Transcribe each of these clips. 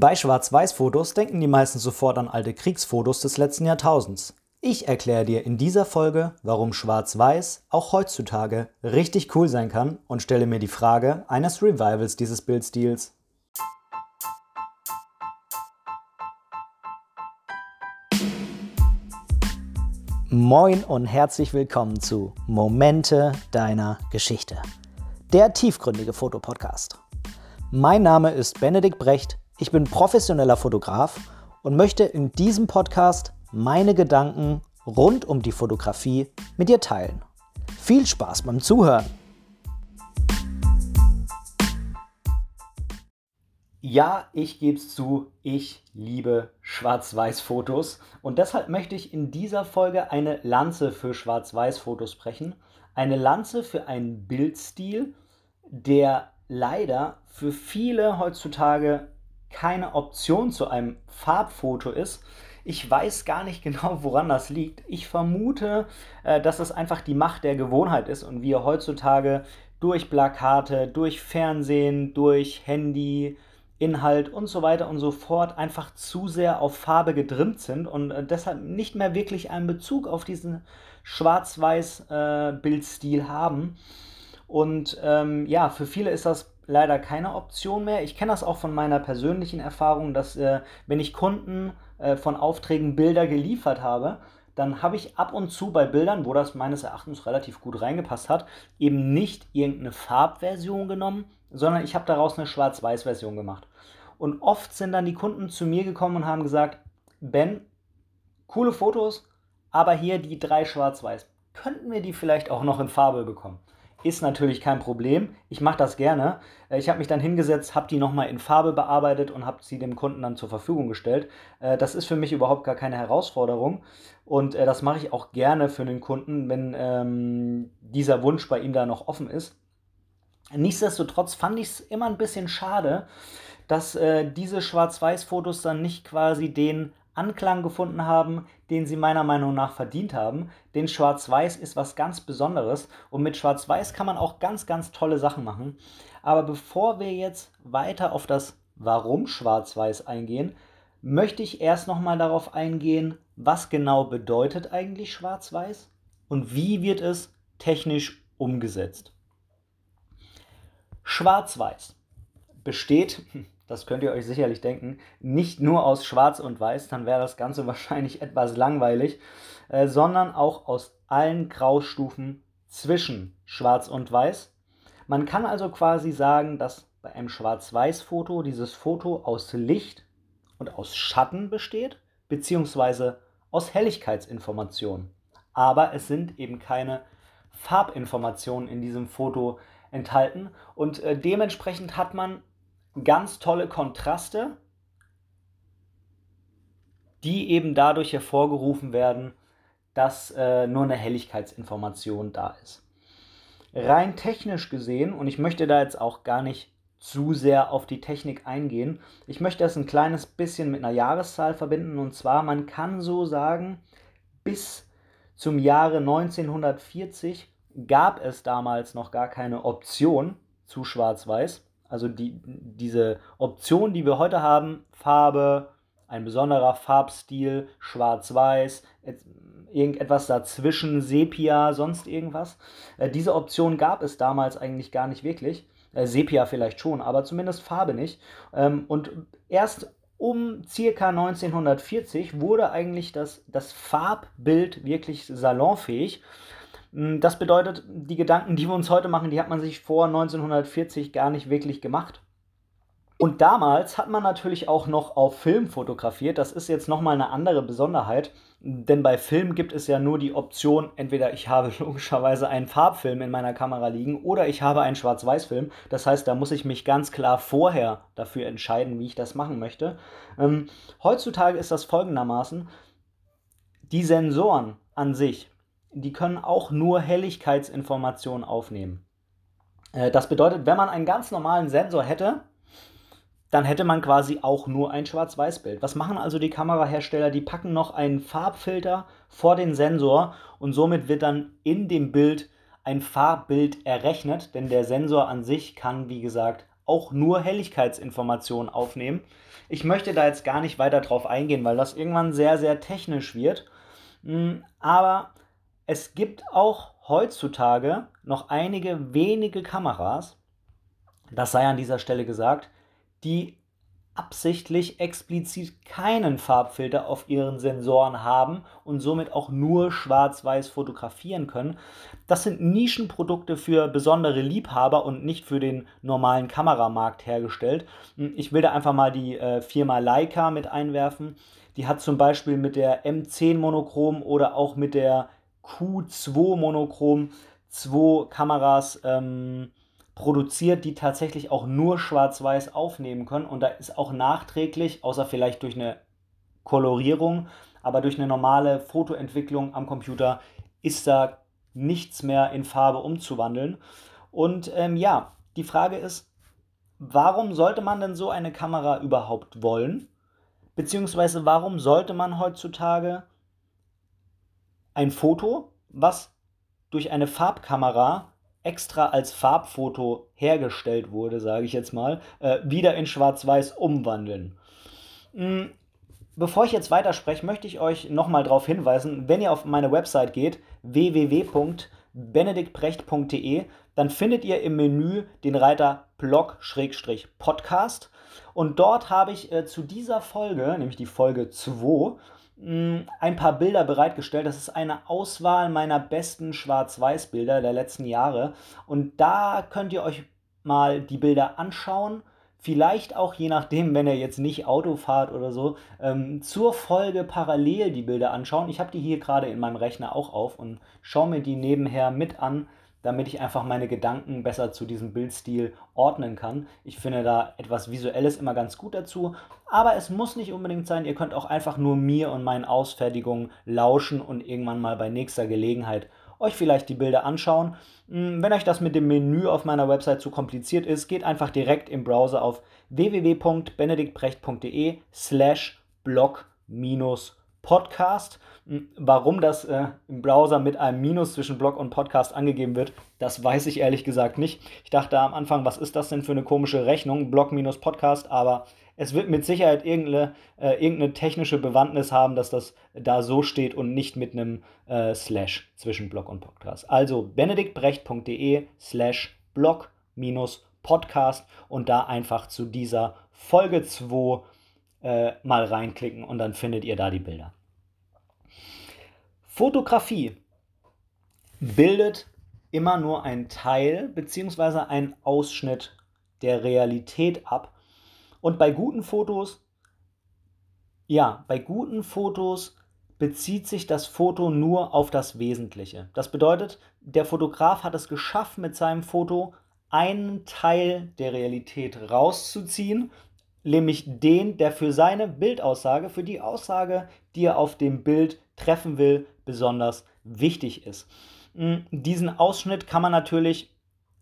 Bei Schwarz-Weiß-Fotos denken die meisten sofort an alte Kriegsfotos des letzten Jahrtausends. Ich erkläre dir in dieser Folge, warum Schwarz-Weiß auch heutzutage richtig cool sein kann und stelle mir die Frage eines Revivals dieses Bildstils. Moin und herzlich willkommen zu Momente deiner Geschichte, der tiefgründige Fotopodcast. Mein Name ist Benedikt Brecht ich bin professioneller Fotograf und möchte in diesem Podcast meine Gedanken rund um die Fotografie mit dir teilen. Viel Spaß beim Zuhören! Ja, ich gebe es zu, ich liebe Schwarz-Weiß-Fotos und deshalb möchte ich in dieser Folge eine Lanze für Schwarz-Weiß-Fotos brechen. Eine Lanze für einen Bildstil, der leider für viele heutzutage keine Option zu einem Farbfoto ist. Ich weiß gar nicht genau, woran das liegt. Ich vermute, äh, dass es einfach die Macht der Gewohnheit ist und wir heutzutage durch Plakate, durch Fernsehen, durch Handy, Inhalt und so weiter und so fort einfach zu sehr auf Farbe getrimmt sind und äh, deshalb nicht mehr wirklich einen Bezug auf diesen Schwarz-Weiß-Bildstil äh, haben. Und ähm, ja, für viele ist das leider keine Option mehr. Ich kenne das auch von meiner persönlichen Erfahrung, dass äh, wenn ich Kunden äh, von Aufträgen Bilder geliefert habe, dann habe ich ab und zu bei Bildern, wo das meines Erachtens relativ gut reingepasst hat, eben nicht irgendeine Farbversion genommen, sondern ich habe daraus eine Schwarz-Weiß-Version gemacht. Und oft sind dann die Kunden zu mir gekommen und haben gesagt, Ben, coole Fotos, aber hier die drei Schwarz-Weiß. Könnten wir die vielleicht auch noch in Farbe bekommen? Ist natürlich kein Problem. Ich mache das gerne. Äh, ich habe mich dann hingesetzt, habe die nochmal in Farbe bearbeitet und habe sie dem Kunden dann zur Verfügung gestellt. Äh, das ist für mich überhaupt gar keine Herausforderung. Und äh, das mache ich auch gerne für den Kunden, wenn ähm, dieser Wunsch bei ihm da noch offen ist. Nichtsdestotrotz fand ich es immer ein bisschen schade, dass äh, diese Schwarz-Weiß-Fotos dann nicht quasi den Anklang gefunden haben, den sie meiner Meinung nach verdient haben. Denn Schwarz-Weiß ist was ganz Besonderes und mit Schwarz-Weiß kann man auch ganz, ganz tolle Sachen machen. Aber bevor wir jetzt weiter auf das Warum Schwarz-Weiß eingehen, möchte ich erst nochmal darauf eingehen, was genau bedeutet eigentlich Schwarz-Weiß und wie wird es technisch umgesetzt. Schwarz-Weiß besteht, das könnt ihr euch sicherlich denken, nicht nur aus Schwarz und Weiß, dann wäre das Ganze wahrscheinlich etwas langweilig, äh, sondern auch aus allen Graustufen zwischen Schwarz und Weiß. Man kann also quasi sagen, dass bei einem Schwarz-Weiß-Foto dieses Foto aus Licht und aus Schatten besteht, beziehungsweise aus Helligkeitsinformationen. Aber es sind eben keine Farbinformationen in diesem Foto enthalten und äh, dementsprechend hat man ganz tolle Kontraste, die eben dadurch hervorgerufen werden, dass äh, nur eine Helligkeitsinformation da ist. Rein technisch gesehen, und ich möchte da jetzt auch gar nicht zu sehr auf die Technik eingehen, ich möchte das ein kleines bisschen mit einer Jahreszahl verbinden, und zwar, man kann so sagen, bis zum Jahre 1940 gab es damals noch gar keine Option zu Schwarz-Weiß. Also die, diese Option, die wir heute haben, Farbe, ein besonderer Farbstil, schwarz-weiß, irgendetwas dazwischen, Sepia, sonst irgendwas. Äh, diese Option gab es damals eigentlich gar nicht wirklich. Äh, Sepia vielleicht schon, aber zumindest Farbe nicht. Ähm, und erst um circa 1940 wurde eigentlich das, das Farbbild wirklich salonfähig. Hm, das bedeutet, die Gedanken, die wir uns heute machen, die hat man sich vor 1940 gar nicht wirklich gemacht. Und damals hat man natürlich auch noch auf Film fotografiert. Das ist jetzt nochmal eine andere Besonderheit, denn bei Film gibt es ja nur die Option, entweder ich habe logischerweise einen Farbfilm in meiner Kamera liegen oder ich habe einen Schwarz-Weiß-Film. Das heißt, da muss ich mich ganz klar vorher dafür entscheiden, wie ich das machen möchte. Ähm, heutzutage ist das folgendermaßen, die Sensoren an sich, die können auch nur Helligkeitsinformationen aufnehmen. Äh, das bedeutet, wenn man einen ganz normalen Sensor hätte, dann hätte man quasi auch nur ein Schwarz-Weiß-Bild. Was machen also die Kamerahersteller? Die packen noch einen Farbfilter vor den Sensor und somit wird dann in dem Bild ein Farbbild errechnet, denn der Sensor an sich kann, wie gesagt, auch nur Helligkeitsinformationen aufnehmen. Ich möchte da jetzt gar nicht weiter drauf eingehen, weil das irgendwann sehr, sehr technisch wird. Hm, aber es gibt auch heutzutage noch einige wenige Kameras, das sei an dieser Stelle gesagt, die absichtlich explizit keinen Farbfilter auf ihren Sensoren haben und somit auch nur schwarz-weiß fotografieren können. Das sind Nischenprodukte für besondere Liebhaber und nicht für den normalen Kameramarkt hergestellt. Ich will da einfach mal die äh, Firma Leica mit einwerfen. Die hat zum Beispiel mit der M10 Monochrom oder auch mit der Q2 Monochrom zwei Kameras ähm, produziert, die tatsächlich auch nur schwarz-weiß aufnehmen können. Und da ist auch nachträglich, außer vielleicht durch eine Kolorierung, aber durch eine normale Fotoentwicklung am Computer, ist da nichts mehr in Farbe umzuwandeln. Und ähm, ja, die Frage ist, warum sollte man denn so eine Kamera überhaupt wollen? Beziehungsweise warum sollte man heutzutage ein Foto, was durch eine Farbkamera extra als Farbfoto hergestellt wurde, sage ich jetzt mal, äh, wieder in Schwarz-Weiß umwandeln. Hm, bevor ich jetzt weiterspreche, möchte ich euch nochmal darauf hinweisen, wenn ihr auf meine Website geht, www.benediktbrecht.de, dann findet ihr im Menü den Reiter Blog-Podcast und dort habe ich äh, zu dieser Folge, nämlich die Folge 2, ein paar Bilder bereitgestellt. Das ist eine Auswahl meiner besten Schwarz-Weiß-Bilder der letzten Jahre. Und da könnt ihr euch mal die Bilder anschauen. Vielleicht auch je nachdem, wenn ihr jetzt nicht Auto fahrt oder so, ähm, zur Folge parallel die Bilder anschauen. Ich habe die hier gerade in meinem Rechner auch auf und schaue mir die nebenher mit an damit ich einfach meine Gedanken besser zu diesem Bildstil ordnen kann. Ich finde da etwas Visuelles immer ganz gut dazu, aber es muss nicht unbedingt sein. Ihr könnt auch einfach nur mir und meinen Ausfertigungen lauschen und irgendwann mal bei nächster Gelegenheit euch vielleicht die Bilder anschauen. Hm, wenn euch das mit dem Menü auf meiner Website zu kompliziert ist, geht einfach direkt im Browser auf www.benediktbrecht.de slash blog minus Podcast. Hm, warum das äh, im Browser mit einem Minus zwischen Blog und Podcast angegeben wird, das weiß ich ehrlich gesagt nicht. Ich dachte am Anfang, was ist das denn für eine komische Rechnung, Blog minus Podcast, aber es wird mit Sicherheit irgendeine, äh, irgendeine technische Bewandtnis haben, dass das da so steht und nicht mit einem äh, Slash zwischen Blog und Podcast. Also benediktbrecht.de slash Blog minus Podcast und da einfach zu dieser Folge 2 äh, mal reinklicken und dann findet ihr da die Bilder. Fotografie bildet immer nur einen Teil bzw. einen Ausschnitt der Realität ab. Und bei guten Fotos, ja, bei guten Fotos bezieht sich das Foto nur auf das Wesentliche. Das bedeutet, der Fotograf hat es geschafft, mit seinem Foto einen Teil der Realität rauszuziehen, nämlich den, der für seine Bildaussage, für die Aussage, die er auf dem Bild treffen will, besonders wichtig ist. Hm, diesen Ausschnitt kann man natürlich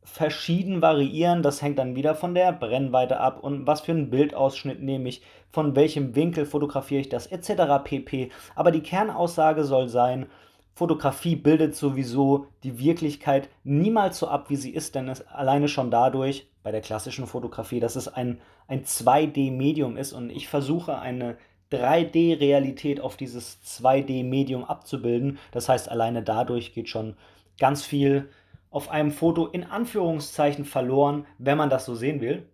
verschieden variieren. Das hängt dann wieder von der Brennweite ab und was für einen Bildausschnitt nehme ich, von welchem Winkel fotografiere ich das etc. pp. Aber die Kernaussage soll sein, Fotografie bildet sowieso die Wirklichkeit niemals so ab, wie sie ist, denn es alleine schon dadurch, bei der klassischen Fotografie, dass es ein, ein 2D-Medium ist und ich versuche eine 3D-Realität auf dieses 2D-Medium abzubilden. Das heißt, alleine dadurch geht schon ganz viel auf einem Foto in Anführungszeichen verloren, wenn man das so sehen will.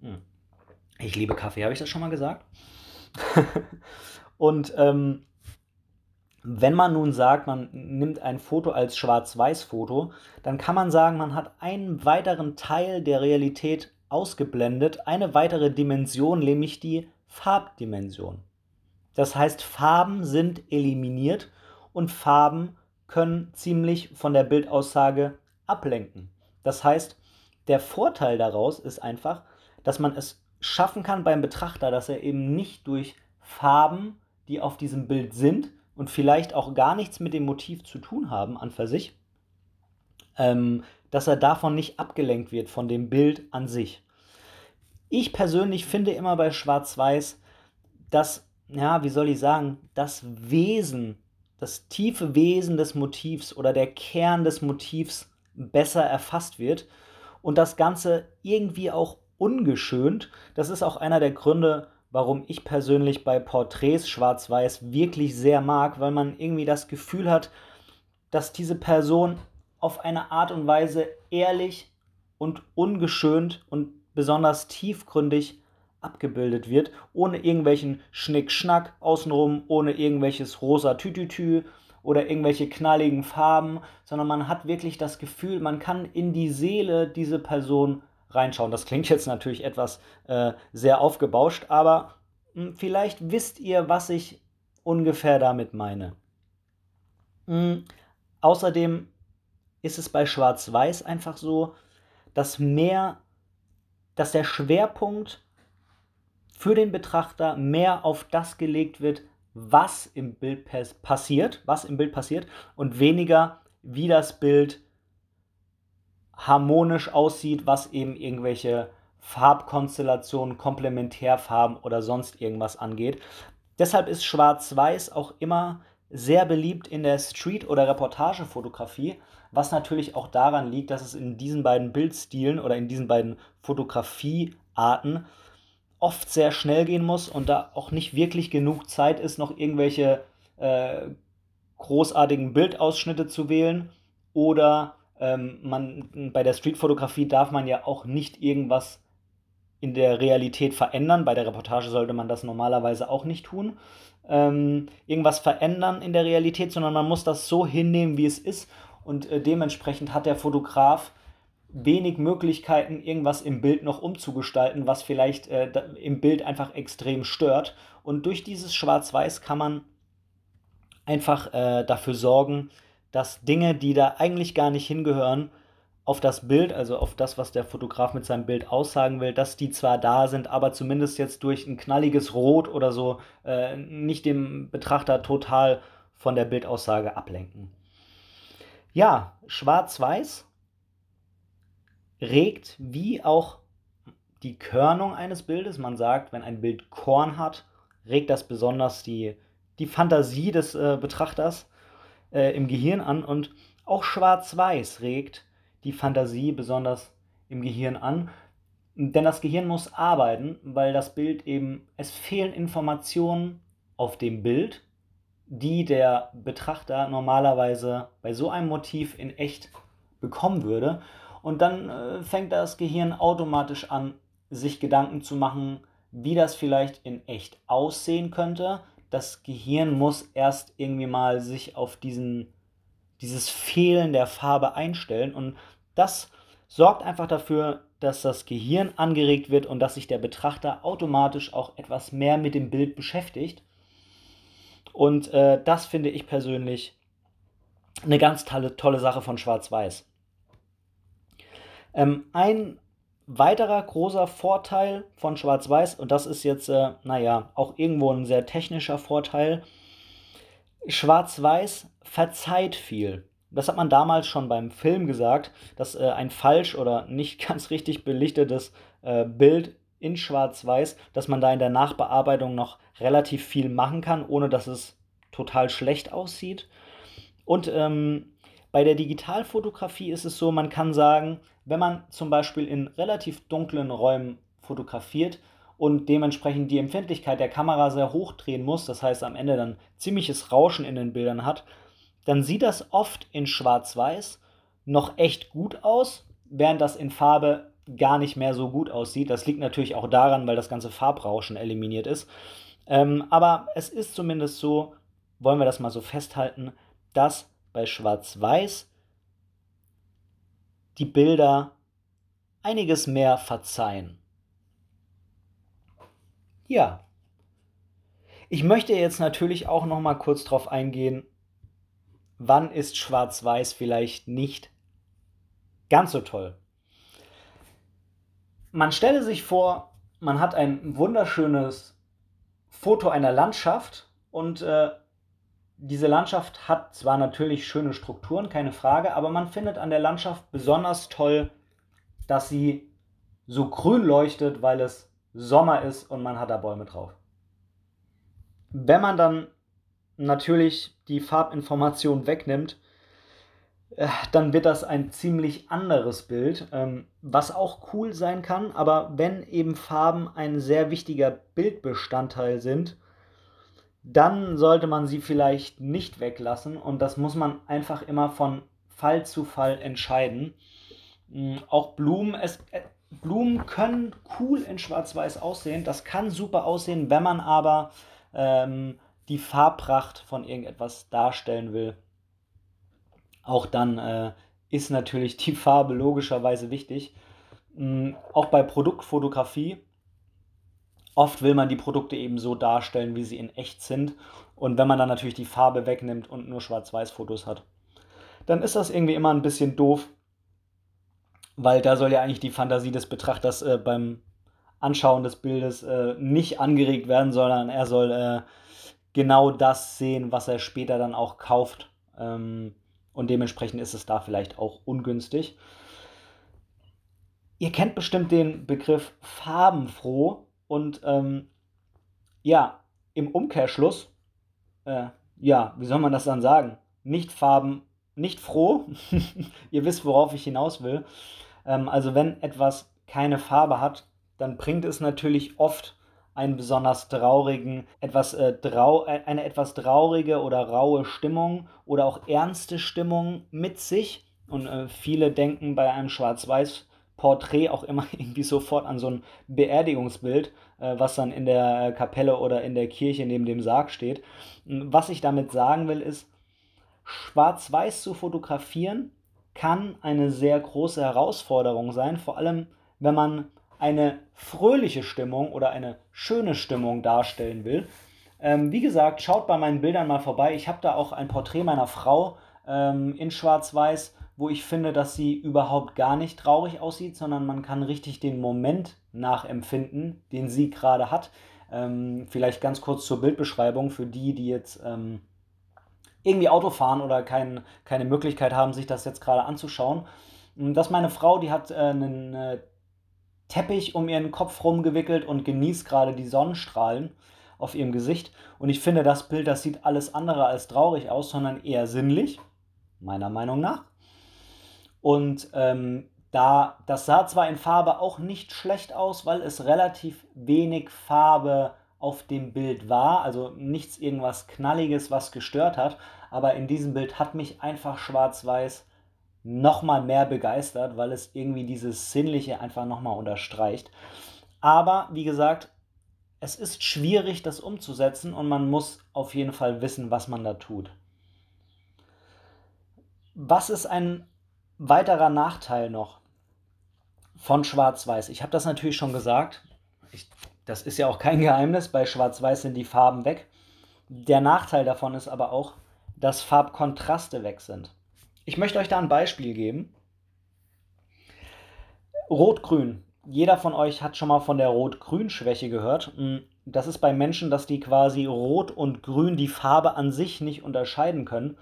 Hm. Ich liebe Kaffee, habe ich das schon mal gesagt? Und ähm, wenn man nun sagt, man nimmt ein Foto als Schwarz-Weiß-Foto, dann kann man sagen, man hat einen weiteren Teil der Realität ausgeblendet, eine weitere Dimension, nämlich die Farbdimension. Das heißt, Farben sind eliminiert und Farben können ziemlich von der Bildaussage ablenken. Das heißt, der Vorteil daraus ist einfach, dass man es schaffen kann beim Betrachter, dass er eben nicht durch Farben, die auf diesem Bild sind und vielleicht auch gar nichts mit dem Motiv zu tun haben an für sich, ähm, dass er davon nicht abgelenkt wird von dem Bild an sich. Ich persönlich finde immer bei Schwarz-Weiß, dass, ja, wie soll ich sagen, das Wesen, das tiefe Wesen des Motivs oder der Kern des Motivs besser erfasst wird. und das Ganze irgendwie auch ungeschönt. Das ist auch einer der Gründe, warum ich persönlich bei Porträts schwarz-weiß wirklich sehr mag, weil man irgendwie das Gefühl hat, dass diese Person auf eine Art und Weise ehrlich und ungeschönt und besonders tiefgründig abgebildet wird, ohne irgendwelchen Schnickschnack außenrum, ohne irgendwelches rosa Tütütü oder irgendwelche knalligen Farben, sondern man hat wirklich das Gefühl, man kann in die Seele dieser Person reinschauen. Das klingt jetzt natürlich etwas äh, sehr aufgebauscht, aber mh, hm, vielleicht wisst ihr, was ich ungefähr damit meine. Mh, außerdem ist es bei Schwarz-Weiß einfach so, dass mehr, dass der Schwerpunkt für den Betrachter mehr auf das gelegt wird, was im Bild passiert, was im Bild passiert und weniger, wie das Bild harmonisch aussieht, was eben irgendwelche Farbkonstellationen, Komplementärfarben oder sonst irgendwas angeht. Deshalb ist Schwarz-Weiß auch immer sehr beliebt in der Street- oder Reportagefotografie, was natürlich auch daran liegt, dass es in diesen beiden Bildstilen oder in diesen beiden Fotografiearten oft sehr schnell gehen muss und da auch nicht wirklich genug Zeit ist, noch irgendwelche äh, großartigen Bildausschnitte zu wählen oder ähm, man, bei der Streetfotografie darf man ja auch nicht irgendwas in der Realität verändern. Bei der Reportage sollte man das normalerweise auch nicht tun. Ähm, irgendwas verändern in der Realität, sondern man muss das so hinnehmen, wie es ist. Und äh, dementsprechend hat der Fotograf wenig Möglichkeiten, irgendwas im Bild noch umzugestalten, was vielleicht äh, im Bild einfach extrem stört. Und durch dieses Schwarz-Weiß kann man einfach äh, dafür sorgen, dass Dinge, die da eigentlich gar nicht hingehören, auf das Bild, also auf das, was der Fotograf mit seinem Bild aussagen will, dass die zwar da sind, aber zumindest jetzt durch ein knalliges Rot oder so äh, nicht dem Betrachter total von der Bildaussage ablenken. Ja, schwarz-weiß regt wie auch die Körnung eines Bildes. Man sagt, wenn ein Bild Korn hat, regt das besonders die, die Fantasie des äh, Betrachters äh, im Gehirn an und auch Schwarz-Weiß regt die Fantasie besonders im Gehirn an. Denn das Gehirn muss arbeiten, weil das Bild eben, es fehlen Informationen auf dem Bild, die der Betrachter normalerweise bei so einem Motiv in echt bekommen würde. Und dann äh, fängt das Gehirn automatisch an, sich Gedanken zu machen, wie das vielleicht in echt aussehen könnte das Gehirn muss erst irgendwie mal sich auf diesen, dieses Fehlen der Farbe einstellen und das sorgt einfach dafür, dass das Gehirn angeregt wird und dass sich der Betrachter automatisch auch etwas mehr mit dem Bild beschäftigt. Und äh, das finde ich persönlich eine ganz tolle, tolle Sache von Schwarz-Weiß. Ähm, ein weiterer großer Vorteil von Schwarz-Weiß, und das ist jetzt, äh, naja, auch irgendwo ein sehr technischer Vorteil, Schwarz-Weiß verzeiht viel. Das hat man damals schon beim Film gesagt, dass äh, ein falsch oder nicht ganz richtig belichtetes äh, Bild in Schwarz-Weiß, dass man da in der Nachbearbeitung noch relativ viel machen kann, ohne dass es total schlecht aussieht. Und ähm, bei der Digitalfotografie ist es so, man kann sagen, wenn man zum Beispiel in relativ dunklen Räumen fotografiert und dementsprechend die Empfindlichkeit der Kamera sehr hoch drehen muss, das heißt am Ende dann ziemliches Rauschen in den Bildern hat, dann sieht das oft in Schwarz-Weiß noch echt gut aus, während das in Farbe gar nicht mehr so gut aussieht. Das liegt natürlich auch daran, weil das ganze Farbrauschen eliminiert ist. Ähm, aber es ist zumindest so, wollen wir das mal so festhalten, dass bei Schwarz-Weiß die Bilder einiges mehr verzeihen. Ja. Ich möchte jetzt natürlich auch noch mal kurz darauf eingehen, wann ist Schwarz-Weiß vielleicht nicht ganz so toll. Man stelle sich vor, man hat ein wunderschönes Foto einer Landschaft und äh, diese Landschaft hat zwar natürlich schöne Strukturen, keine Frage, aber man findet an der Landschaft besonders toll, dass sie so grün leuchtet, weil es Sommer ist und man hat da Bäume drauf. Wenn man dann natürlich die Farbinformation wegnimmt, äh, dann wird das ein ziemlich anderes Bild, ähm, was auch cool sein kann, aber wenn eben Farben ein sehr wichtiger Bildbestandteil sind, dann sollte man sie vielleicht nicht weglassen und das muss man einfach immer von Fall zu Fall entscheiden. Mm, auch Blumen, es, äh, Blumen können cool in Schwarz-Weiß aussehen. Das kann super aussehen, wenn man aber ähm, die Farbpracht von irgendetwas darstellen will. Auch dann äh, ist natürlich die Farbe logischerweise wichtig. Mhm, auch bei Produktfotografie. Oft will man die Produkte eben so darstellen, wie sie in echt sind. Und wenn man dann natürlich die Farbe wegnimmt und nur Schwarz-Weiß-Fotos hat, dann ist das irgendwie immer ein bisschen doof, weil da soll ja eigentlich die Fantasie des Betrachters äh, beim Anschauen des Bildes äh, nicht angeregt werden, sondern er soll äh, genau das sehen, was er später dann auch kauft. Ähm, und dementsprechend ist es da vielleicht auch ungünstig. Ihr kennt bestimmt den Begriff farbenfroh und ähm, ja, im Umkehrschluss, äh, ja, wie soll man das dann sagen? Nicht farben, nicht froh. Ihr wisst, worauf ich hinaus will. Ähm, also wenn etwas keine Farbe hat, dann bringt es natürlich oft einen besonders traurigen, etwas, äh, trau äh, eine etwas traurige oder raue Stimmung oder auch ernste Stimmung mit sich. Und äh, viele denken bei einem Schwarz-Weiß-Porträt auch immer irgendwie sofort an so ein Beerdigungsbild, äh, was dann in der äh, Kapelle oder in der Kirche neben dem Sarg steht. Was ich damit sagen will, ist, Schwarz-Weiß zu fotografieren kann eine sehr große Herausforderung sein, vor allem wenn man eine fröhliche Stimmung oder eine schöne Stimmung darstellen will. Ähm, wie gesagt, schaut bei meinen Bildern mal vorbei. Ich habe da auch ein Porträt meiner Frau ähm, in Schwarz-Weiß, wo ich finde, dass sie überhaupt gar nicht traurig aussieht, sondern man kann richtig den Moment nachempfinden, den sie gerade hat. Ähm, vielleicht ganz kurz zur Bildbeschreibung für die, die jetzt ähm, irgendwie Auto fahren oder kein, keine Möglichkeit haben, sich das jetzt gerade anzuschauen. Das ist meine Frau, die hat äh, einen äh, Teppich um ihren Kopf rumgewickelt und genießt gerade die Sonnenstrahlen auf ihrem Gesicht. Und ich finde, das Bild, das sieht alles andere als traurig aus, sondern eher sinnlich, meiner Meinung nach. Und ähm, da, das sah zwar in Farbe auch nicht schlecht aus, weil es relativ wenig Farbe auf dem Bild war, also nichts irgendwas Knalliges, was gestört hat, aber in diesem Bild hat mich einfach schwarz-weiß nochmal mehr begeistert, weil es irgendwie dieses Sinnliche einfach nochmal unterstreicht. Aber wie gesagt, es ist schwierig, das umzusetzen und man muss auf jeden Fall wissen, was man da tut. Was ist ein weiterer Nachteil noch von Schwarz-Weiß? Ich habe das natürlich schon gesagt. Ich, das ist ja auch kein Geheimnis. Bei Schwarz-Weiß sind die Farben weg. Der Nachteil davon ist aber auch, dass Farbkontraste weg sind. Ich möchte euch da ein Beispiel geben. Rot-Grün. Jeder von euch hat schon mal von der Rot-Grün-Schwäche gehört. Mm, das ist bei Menschen, dass die quasi Rot und Grün die Farbe an sich nicht unterscheiden können.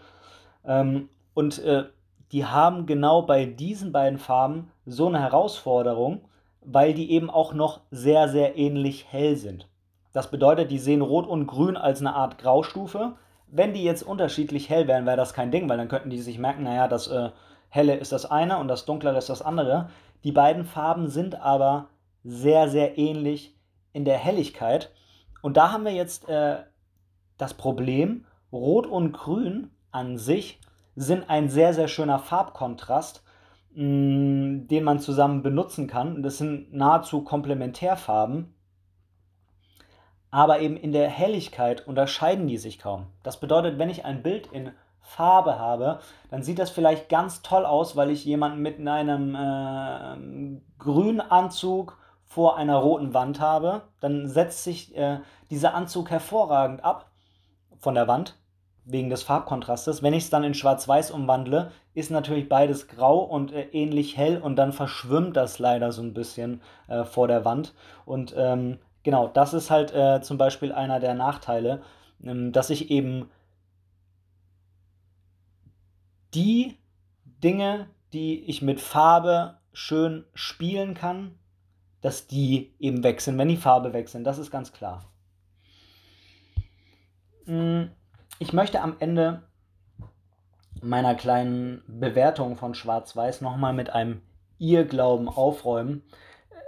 Ähm, und äh, die haben genau bei diesen beiden Farben so eine Herausforderung, weil die eben auch noch sehr, sehr ähnlich hell sind. Das bedeutet, die sehen Rot und Grün als eine Art Graustufe, wenn die jetzt unterschiedlich hell wären, wäre das kein Ding, weil dann könnten die sich merken, naja, das äh, helle ist das eine und das dunklere ist das andere. Die beiden Farben sind aber sehr, sehr ähnlich in der Helligkeit. Und da haben wir jetzt äh, das Problem, Rot und Grün an sich sind ein sehr, sehr schöner Farbkontrast, mh, mm, den man zusammen benutzen kann. Das sind nahezu Komplementärfarben aber eben in der Helligkeit unterscheiden die sich kaum. Das bedeutet, wenn ich ein Bild in Farbe habe, dann sieht das vielleicht ganz toll aus, weil ich jemanden mit einem äh, grünen Anzug vor einer roten Wand habe. Dann setzt sich äh, dieser Anzug hervorragend ab von der Wand wegen des Farbkontrastes. Wenn ich es dann in Schwarz-Weiß umwandle, ist natürlich beides grau und äh, ähnlich hell und dann verschwimmt das leider so ein bisschen äh, vor der Wand. Und ähm, genau, das ist halt äh, zum Beispiel einer der Nachteile, ähm, dass ich eben die Dinge, die ich mit Farbe schön spielen kann, dass die eben wechseln, wenn die Farbe wechseln. Das ist ganz klar. Mm, ich möchte am Ende meiner kleinen Bewertung von Schwarz-Weiß nochmal mit einem Irrglauben aufräumen.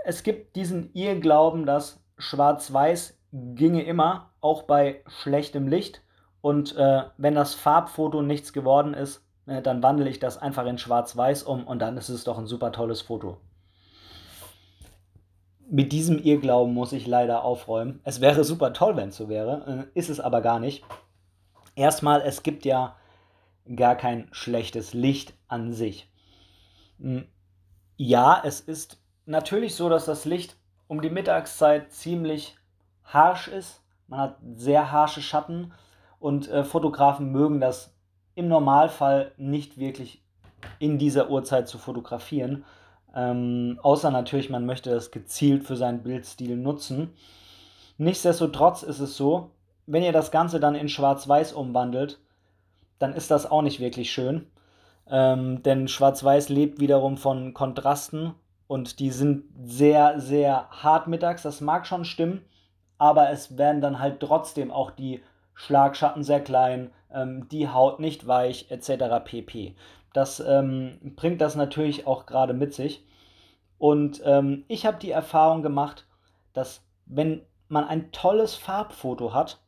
Es gibt diesen Irrglauben, dass Schwarz-Weiß ginge immer, auch bei schlechtem Licht. Und äh, wenn das Farbfoto nichts geworden ist, äh, dann wandle ich das einfach in Schwarz-Weiß um und dann ist es doch ein super tolles Foto. Mit diesem Irrglauben muss ich leider aufräumen. Es wäre super toll, wenn es so wäre, äh, ist es aber gar nicht. Erstmal, es gibt ja gar kein schlechtes Licht an sich. Hm, ja, es ist natürlich so, dass das Licht um die Mittagszeit ziemlich harsch ist. Man hat sehr harsche Schatten und äh, Fotografen mögen das im Normalfall nicht wirklich in dieser Uhrzeit zu fotografieren. Ähm, außer natürlich, man möchte das gezielt für seinen Bildstil nutzen. Nichtsdestotrotz ist es so, wenn ihr das Ganze dann in Schwarz-Weiß umwandelt, dann ist das auch nicht wirklich schön. Ähm, denn Schwarz-Weiß lebt wiederum von Kontrasten und die sind sehr, sehr hart mittags. Das mag schon stimmen, aber es werden dann halt trotzdem auch die Schlagschatten sehr klein, ähm, die Haut nicht weich, etc. pp. Das ähm, bringt das natürlich auch gerade mit sich. Und ähm, ich habe die Erfahrung gemacht, dass wenn man ein tolles Farbfoto hat,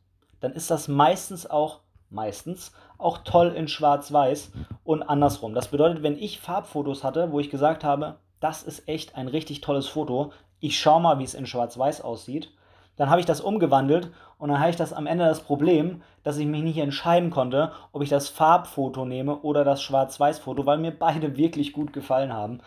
dann ist das meistens auch meistens auch toll in Schwarz-Weiß und andersrum. Das bedeutet, wenn ich Farbfotos hatte, wo ich gesagt habe, das ist echt ein richtig tolles Foto, ich schaue mal, wie es in Schwarz-Weiß aussieht, dann habe ich das umgewandelt und dann habe ich das am Ende das Problem, dass ich mich nicht entscheiden konnte, ob ich das Farbfoto nehme oder das Schwarz-Weiß-Foto, weil mir beide wirklich gut gefallen haben.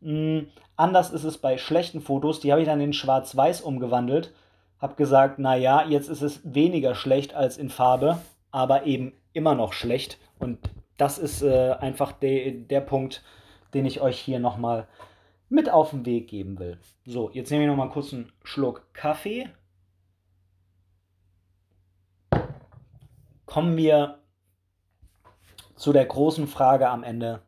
Mhm. Anders ist es bei schlechten Fotos, die habe ich dann in Schwarz-Weiß umgewandelt, habe gesagt, naja, jetzt ist es weniger schlecht als in Farbe, aber eben immer noch schlecht. Und das ist äh, einfach de, der Punkt, den ich euch hier nochmal mit auf den Weg geben will. So, jetzt nehme ich nochmal kurz einen Schluck Kaffee. Kommen wir zu der großen Frage am Ende.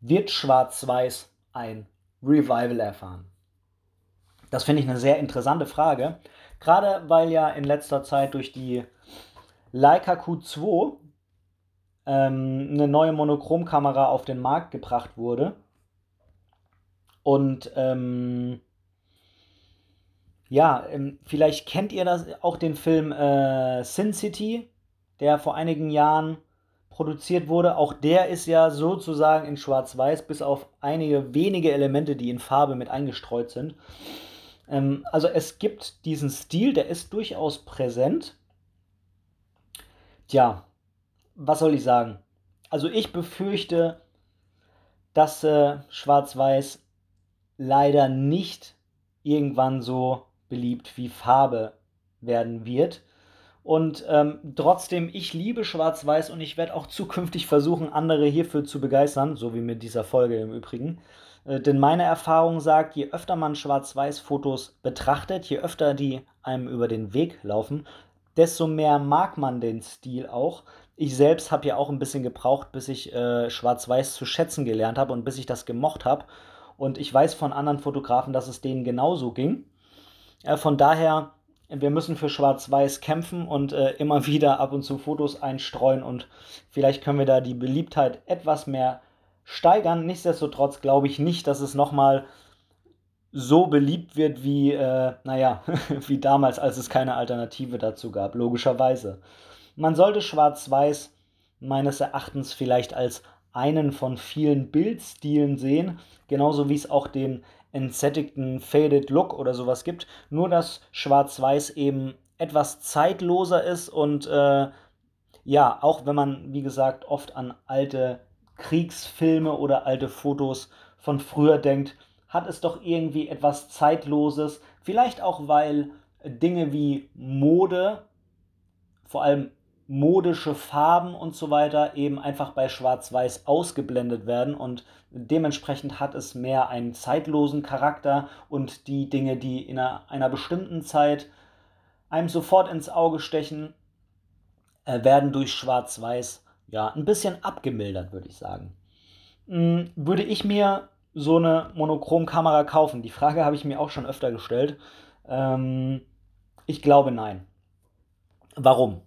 Wird Schwarz-Weiß ein Revival erfahren? Das finde ich eine sehr interessante Frage, gerade weil ja in letzter Zeit durch die Leica Q2 ähm, eine neue Monochromkamera auf den Markt gebracht wurde. Und ähm, ja, ähm, vielleicht kennt ihr das auch den Film äh, Sin City, der vor einigen Jahren produziert wurde. Auch der ist ja sozusagen in Schwarz-Weiß, bis auf einige wenige Elemente, die in Farbe mit eingestreut sind. Ähm, also es gibt diesen Stil, der ist durchaus präsent. Tja, was soll ich sagen? Also ich befürchte, dass äh, Schwarz-Weiß leider nicht irgendwann so beliebt wie Farbe werden wird. Und ähm, trotzdem, ich liebe Schwarz-Weiß und ich werde auch zukünftig versuchen, andere hierfür zu begeistern, so wie mit dieser Folge im Übrigen. Äh, denn meine Erfahrung sagt, je öfter man Schwarz-Weiß-Fotos betrachtet, je öfter die einem über den Weg laufen, desto mehr mag man den Stil auch. Ich selbst habe ja auch ein bisschen gebraucht, bis ich äh, Schwarz-Weiß zu schätzen gelernt habe und bis ich das gemocht habe. Und ich weiß von anderen Fotografen, dass es denen genauso ging. Äh, von daher, wir müssen für Schwarz-Weiß kämpfen und äh, immer wieder ab und zu Fotos einstreuen und vielleicht können wir da die Beliebtheit etwas mehr steigern. Nichtsdestotrotz glaube ich nicht, dass es nochmal so beliebt wird wie, äh, naja, wie damals, als es keine Alternative dazu gab, logischerweise. Man sollte Schwarz-Weiß meines Erachtens vielleicht als einen von vielen Bildstilen sehen, genauso wie es auch den entsättigten Faded Look oder sowas gibt, nur dass Schwarz-Weiß eben etwas zeitloser ist und äh, ja, auch wenn man, wie gesagt, oft an alte Kriegsfilme oder alte Fotos von früher denkt, hat es doch irgendwie etwas Zeitloses. Vielleicht auch, weil Dinge wie Mode, vor allem modische Farben und so weiter, eben einfach bei Schwarz-Weiß ausgeblendet werden und dementsprechend hat es mehr einen zeitlosen Charakter und die Dinge, die in einer, einer bestimmten Zeit einem sofort ins Auge stechen, äh, werden durch Schwarz-Weiß ja ein bisschen abgemildert, würde ich sagen. Hm, würde ich mir so eine Monochromkamera kaufen? Die Frage habe ich mir auch schon öfter gestellt. Ähm, ich glaube nein. Warum?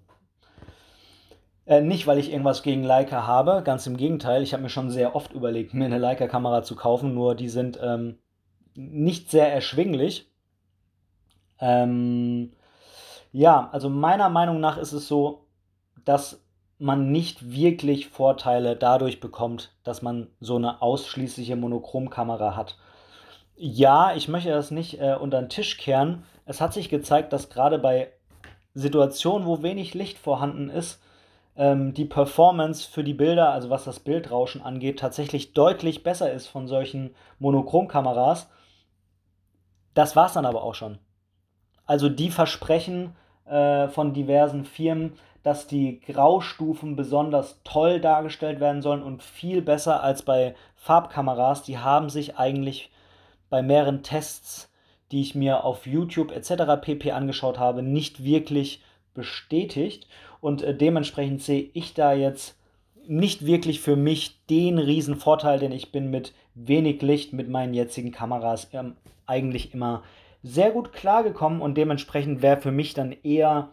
Äh, nicht, weil ich irgendwas gegen Leica habe, ganz im Gegenteil. Ich habe mir schon sehr oft überlegt, mir eine Leica-Kamera zu kaufen, nur die sind ähm, nicht sehr erschwinglich. Ähm, ja, also meiner Meinung nach ist es so, dass man nicht wirklich Vorteile dadurch bekommt, dass man so eine ausschließliche Monochromkamera hat. Ja, ich möchte das nicht äh, unter den Tisch kehren. Es hat sich gezeigt, dass gerade bei Situationen, wo wenig Licht vorhanden ist, ähm, die Performance für die Bilder, also was das Bildrauschen angeht, tatsächlich deutlich besser ist von solchen Monochromkameras. Das war es dann aber auch schon. Also die Versprechen äh, von diversen Firmen, dass die Graustufen besonders toll dargestellt werden sollen und viel besser als bei Farbkameras, die haben sich eigentlich bei mehreren Tests, die ich mir auf YouTube etc. pp angeschaut habe, nicht wirklich bestätigt. Und äh, dementsprechend sehe ich da jetzt nicht wirklich für mich den riesen Vorteil, denn ich bin mit wenig Licht mit meinen jetzigen Kameras ähm, eigentlich immer sehr gut klargekommen und dementsprechend wäre für mich dann eher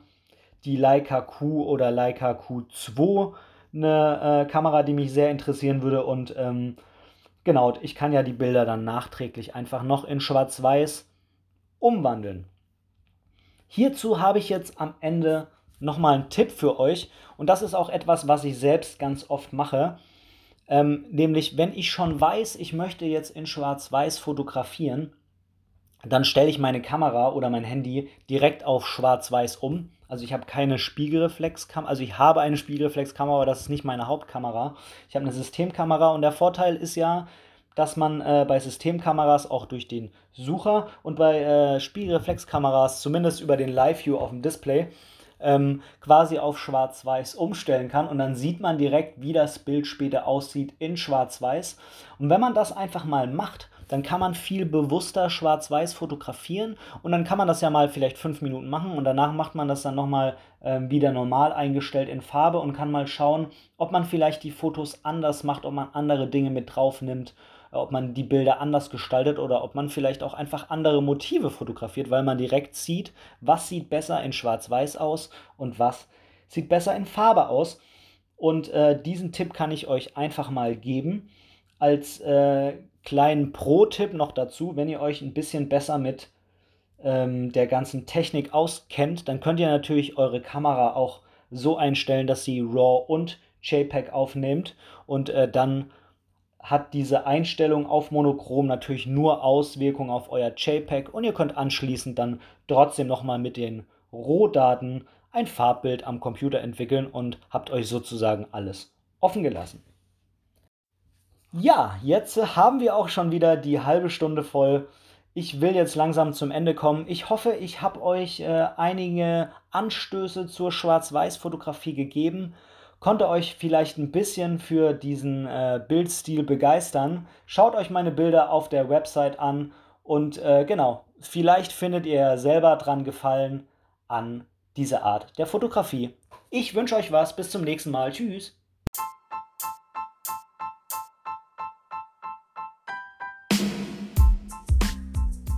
die Leica Q oder Leica Q2 eine äh, Kamera, die mich sehr interessieren würde und ähm, genau, ich kann ja die Bilder dann nachträglich einfach noch in Schwarz-Weiß umwandeln. Hierzu habe ich jetzt am Ende nochmal einen Tipp für euch und das ist auch etwas, was ich selbst ganz oft mache. Ähm, nämlich, wenn ich schon weiß, ich möchte jetzt in Schwarz-Weiß fotografieren, dann stelle ich meine Kamera oder mein Handy direkt auf Schwarz-Weiß um. Also ich habe keine Spiegelreflexkamera, also ich habe eine Spiegelreflexkamera, aber das ist nicht meine Hauptkamera. Ich habe eine Systemkamera und der Vorteil ist ja, dass man äh, bei Systemkameras auch durch den Sucher und bei äh, Spiegelreflexkameras zumindest über den Live-View auf dem Display ähm, quasi auf Schwarz-Weiß umstellen kann und dann sieht man direkt, wie das Bild später aussieht in Schwarz-Weiß. Und wenn man das einfach mal macht, dann kann man viel bewusster schwarz-weiß fotografieren und dann kann man das ja mal vielleicht fünf Minuten machen und danach macht man das dann nochmal äh, wieder normal eingestellt in Farbe und kann mal schauen, ob man vielleicht die Fotos anders macht, ob man andere Dinge mit drauf nimmt, äh, ob man die Bilder anders gestaltet oder ob man vielleicht auch einfach andere Motive fotografiert, weil man direkt sieht, was sieht besser in schwarz-weiß aus und was sieht besser in Farbe aus. Und äh, diesen Tipp kann ich euch einfach mal geben als äh, kleinen Pro-Tipp noch dazu, wenn ihr euch ein bisschen besser mit ähm, der ganzen Technik auskennt, dann könnt ihr natürlich eure Kamera auch so einstellen, dass sie RAW und JPEG aufnimmt. Und äh, dann hat diese Einstellung auf Monochrom natürlich nur Auswirkungen auf euer JPEG. Und ihr könnt anschließend dann trotzdem nochmal mit den Rohdaten ein Farbbild am Computer entwickeln und habt euch sozusagen alles offen gelassen. Ja, jetzt haben wir auch schon wieder die halbe Stunde voll. Ich will jetzt langsam zum Ende kommen. Ich hoffe, ich habe euch äh, einige Anstöße zur Schwarz-Weiß-Fotografie gegeben, konnte euch vielleicht ein bisschen für diesen äh, Bildstil begeistern. Schaut euch meine Bilder auf der Website an und äh, genau, vielleicht findet ihr selber dran Gefallen an dieser Art der Fotografie. Ich wünsche euch was, bis zum nächsten Mal. Tschüss.